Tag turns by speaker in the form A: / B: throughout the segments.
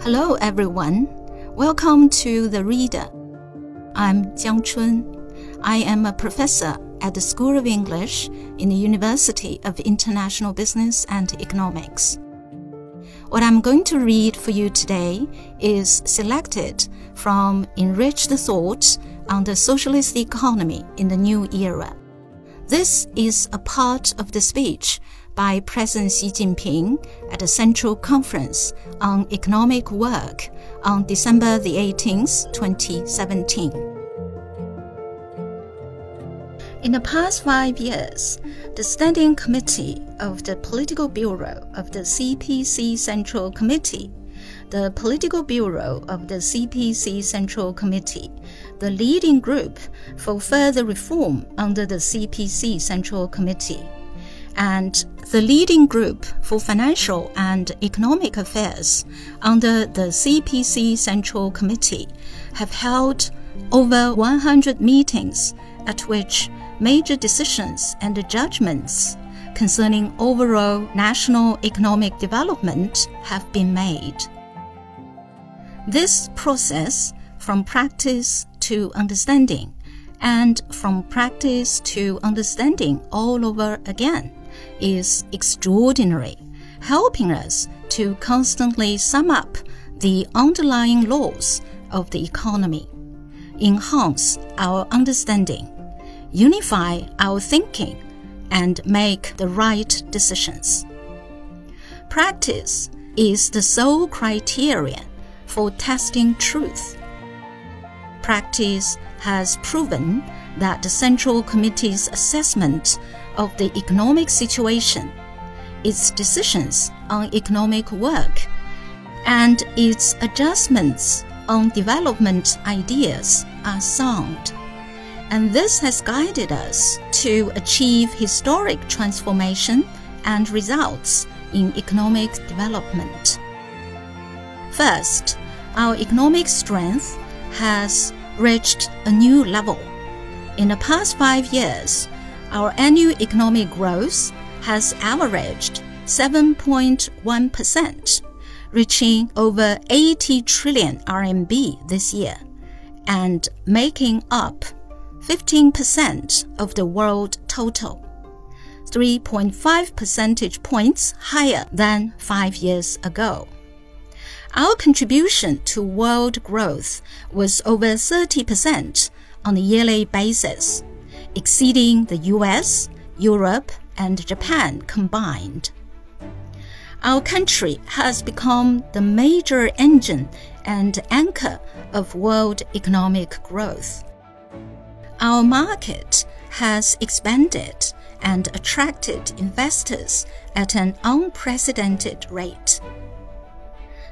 A: Hello, everyone. Welcome to The Reader. I'm Jiang Chun. I am a professor at the School of English in the University of International Business and Economics. What I'm going to read for you today is selected from Enrich the Thought on the Socialist Economy in the New Era. This is a part of the speech by President Xi Jinping at the Central Conference on Economic Work on December the 18th, 2017. In the past five years, the Standing Committee of the Political Bureau of the CPC Central Committee, the Political Bureau of the CPC Central Committee, the leading group for further reform under the CPC Central Committee, and the leading group for financial and economic affairs under the CPC Central Committee have held over 100 meetings at which major decisions and judgments concerning overall national economic development have been made. This process, from practice to understanding, and from practice to understanding all over again, is extraordinary, helping us to constantly sum up the underlying laws of the economy, enhance our understanding, unify our thinking, and make the right decisions. Practice is the sole criterion for testing truth. Practice has proven that the Central Committee's assessment of the economic situation, its decisions on economic work, and its adjustments on development ideas are sound. And this has guided us to achieve historic transformation and results in economic development. First, our economic strength has reached a new level. In the past five years, our annual economic growth has averaged 7.1%, reaching over 80 trillion RMB this year, and making up 15% of the world total, 3.5 percentage points higher than five years ago. Our contribution to world growth was over 30% on a yearly basis exceeding the US, Europe, and Japan combined. Our country has become the major engine and anchor of world economic growth. Our market has expanded and attracted investors at an unprecedented rate.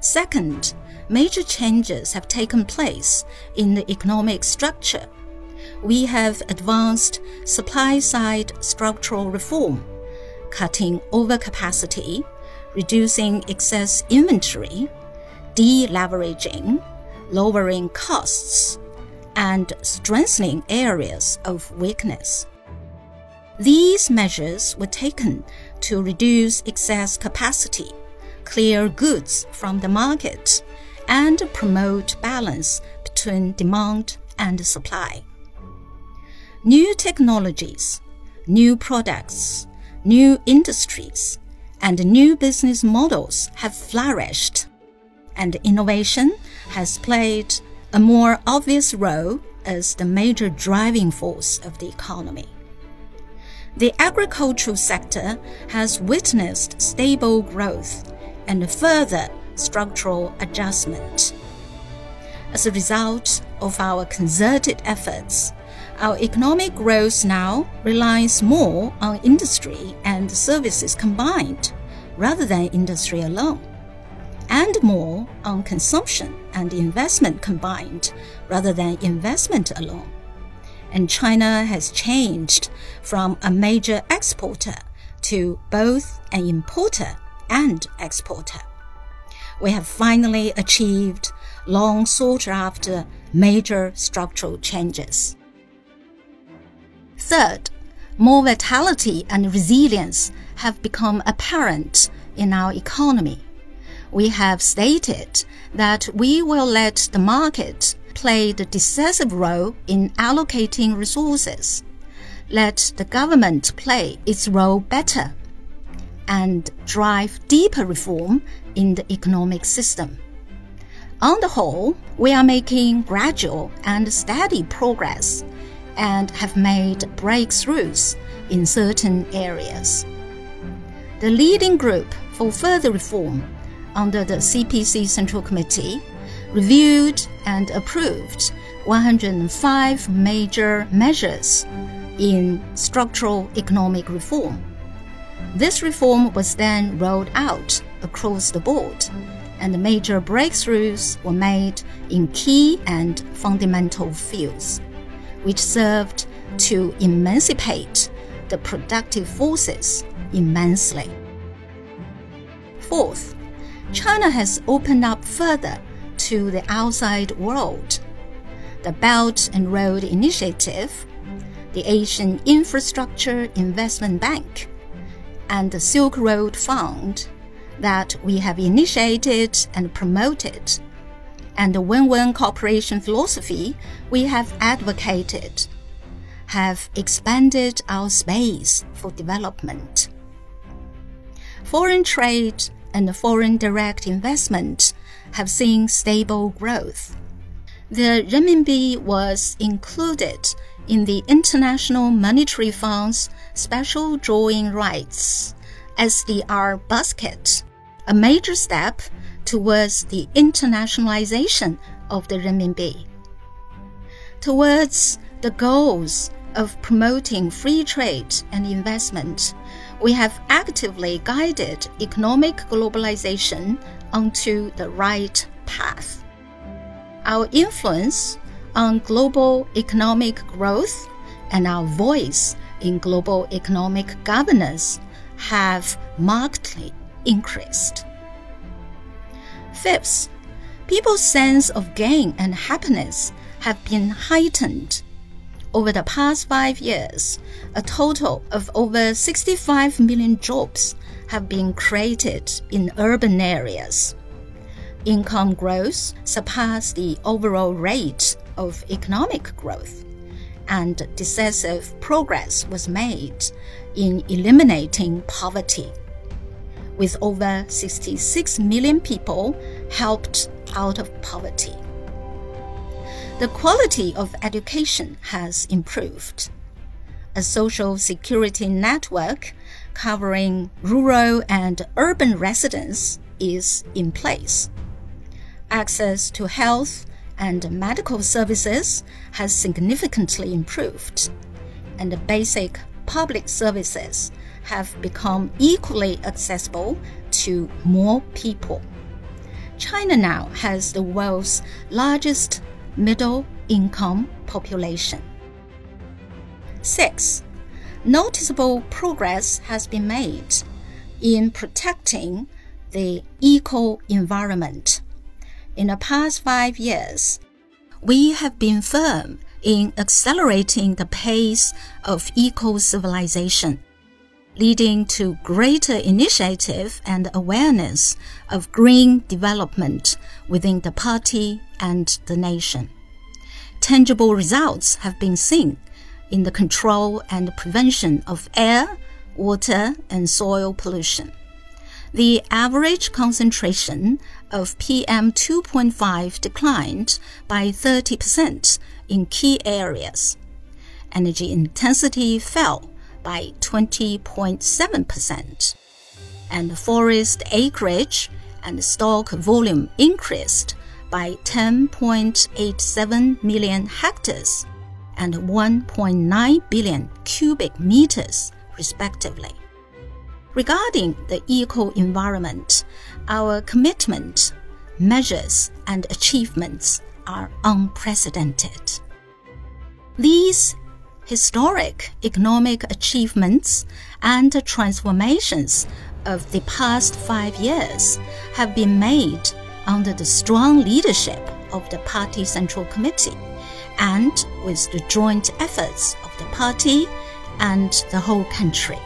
A: Second, major changes have taken place in the economic structure we have advanced supply side structural reform, cutting overcapacity, reducing excess inventory, deleveraging, lowering costs, and strengthening areas of weakness. These measures were taken to reduce excess capacity, clear goods from the market, and promote balance between demand and supply new technologies, new products, new industries, and new business models have flourished, and innovation has played a more obvious role as the major driving force of the economy. The agricultural sector has witnessed stable growth and further structural adjustment. As a result of our concerted efforts, our economic growth now relies more on industry and services combined rather than industry alone, and more on consumption and investment combined rather than investment alone. And China has changed from a major exporter to both an importer and exporter. We have finally achieved long sought after major structural changes. Third, more vitality and resilience have become apparent in our economy. we have stated that we will let the market play the decisive role in allocating resources, let the government play its role better, and drive deeper reform in the economic system. On the whole, we are making gradual and steady progress and have made breakthroughs in certain areas. The leading group for further reform under the CPC Central Committee reviewed and approved 105 major measures in structural economic reform. This reform was then rolled out across the board and the major breakthroughs were made in key and fundamental fields, which served to emancipate the productive forces immensely. Fourth, China has opened up further to the outside world. The Belt and Road Initiative, the Asian Infrastructure Investment Bank, and the Silk Road Fund that we have initiated and promoted, and the win-win cooperation philosophy we have advocated, have expanded our space for development. Foreign trade and foreign direct investment have seen stable growth. The renminbi was included in the International Monetary Fund's special drawing rights SDR basket a major step towards the internationalization of the renminbi. Towards the goals of promoting free trade and investment, we have actively guided economic globalization onto the right path. Our influence on global economic growth and our voice in global economic governance have markedly increased. Fifth, people's sense of gain and happiness have been heightened. Over the past five years, a total of over 65 million jobs have been created in urban areas. Income growth surpassed the overall rate of economic growth, and decisive progress was made in eliminating poverty with over 66 million people helped out of poverty. The quality of education has improved. A social security network covering rural and urban residents is in place. Access to health and medical services has significantly improved, and the basic public services have become equally accessible to more people. China now has the world's largest middle income population. 6. Noticeable progress has been made in protecting the eco environment. In the past five years, we have been firm in accelerating the pace of eco civilization leading to greater initiative and awareness of green development within the party and the nation. Tangible results have been seen in the control and prevention of air, water, and soil pollution. The average concentration of PM 2.5 declined by 30% in key areas. Energy intensity fell by 20.7%, and forest acreage and stock volume increased by 10.87 million hectares and 1.9 billion cubic meters, respectively. Regarding the eco environment, our commitment, measures, and achievements are unprecedented. These historic economic achievements and transformations of the past five years have been made under the strong leadership of the Party Central Committee and with the joint efforts of the party and the whole country.